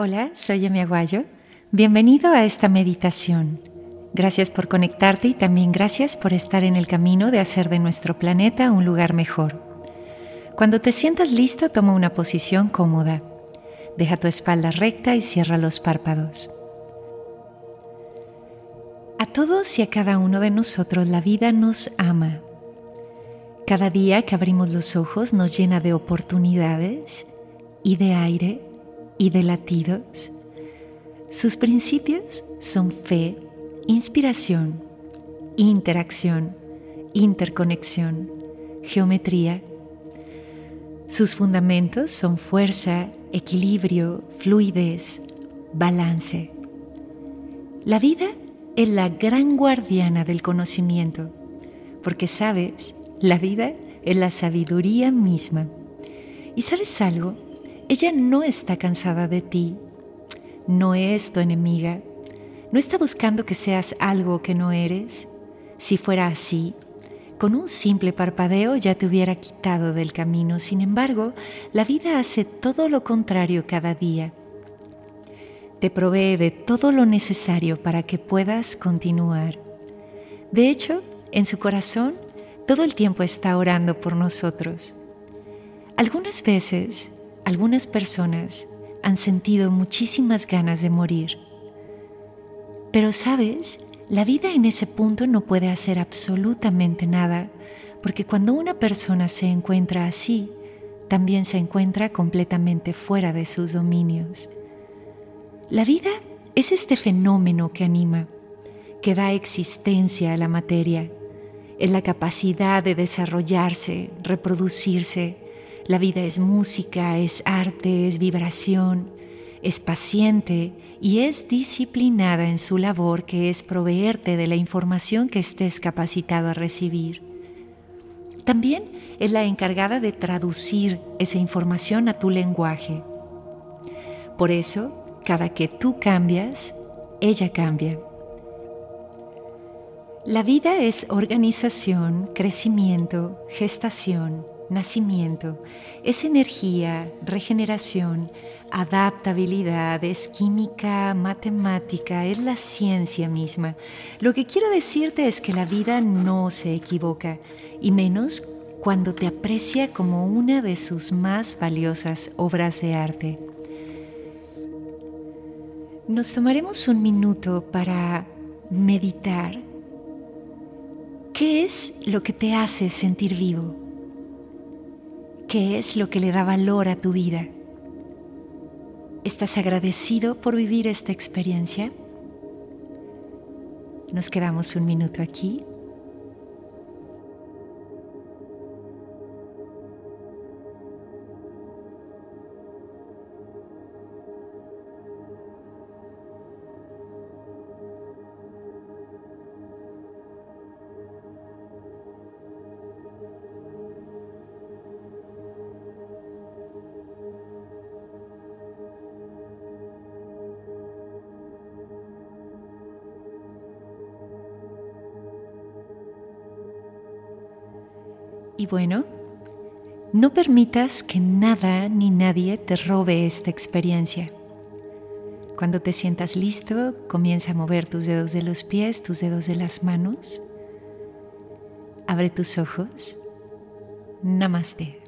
Hola, soy Emi Aguayo. Bienvenido a esta meditación. Gracias por conectarte y también gracias por estar en el camino de hacer de nuestro planeta un lugar mejor. Cuando te sientas listo, toma una posición cómoda. Deja tu espalda recta y cierra los párpados. A todos y a cada uno de nosotros la vida nos ama. Cada día que abrimos los ojos nos llena de oportunidades y de aire y de latidos. Sus principios son fe, inspiración, interacción, interconexión, geometría. Sus fundamentos son fuerza, equilibrio, fluidez, balance. La vida es la gran guardiana del conocimiento, porque sabes, la vida es la sabiduría misma. ¿Y sabes algo? Ella no está cansada de ti, no es tu enemiga, no está buscando que seas algo que no eres. Si fuera así, con un simple parpadeo ya te hubiera quitado del camino. Sin embargo, la vida hace todo lo contrario cada día. Te provee de todo lo necesario para que puedas continuar. De hecho, en su corazón, todo el tiempo está orando por nosotros. Algunas veces algunas personas han sentido muchísimas ganas de morir. Pero sabes, la vida en ese punto no puede hacer absolutamente nada, porque cuando una persona se encuentra así, también se encuentra completamente fuera de sus dominios. La vida es este fenómeno que anima, que da existencia a la materia, es la capacidad de desarrollarse, reproducirse, la vida es música, es arte, es vibración, es paciente y es disciplinada en su labor que es proveerte de la información que estés capacitado a recibir. También es la encargada de traducir esa información a tu lenguaje. Por eso, cada que tú cambias, ella cambia. La vida es organización, crecimiento, gestación, nacimiento, es energía, regeneración, adaptabilidad, es química, matemática, es la ciencia misma. Lo que quiero decirte es que la vida no se equivoca, y menos cuando te aprecia como una de sus más valiosas obras de arte. Nos tomaremos un minuto para meditar. ¿Qué es lo que te hace sentir vivo? ¿Qué es lo que le da valor a tu vida? ¿Estás agradecido por vivir esta experiencia? Nos quedamos un minuto aquí Y bueno, no permitas que nada ni nadie te robe esta experiencia. Cuando te sientas listo, comienza a mover tus dedos de los pies, tus dedos de las manos. Abre tus ojos. Namaste.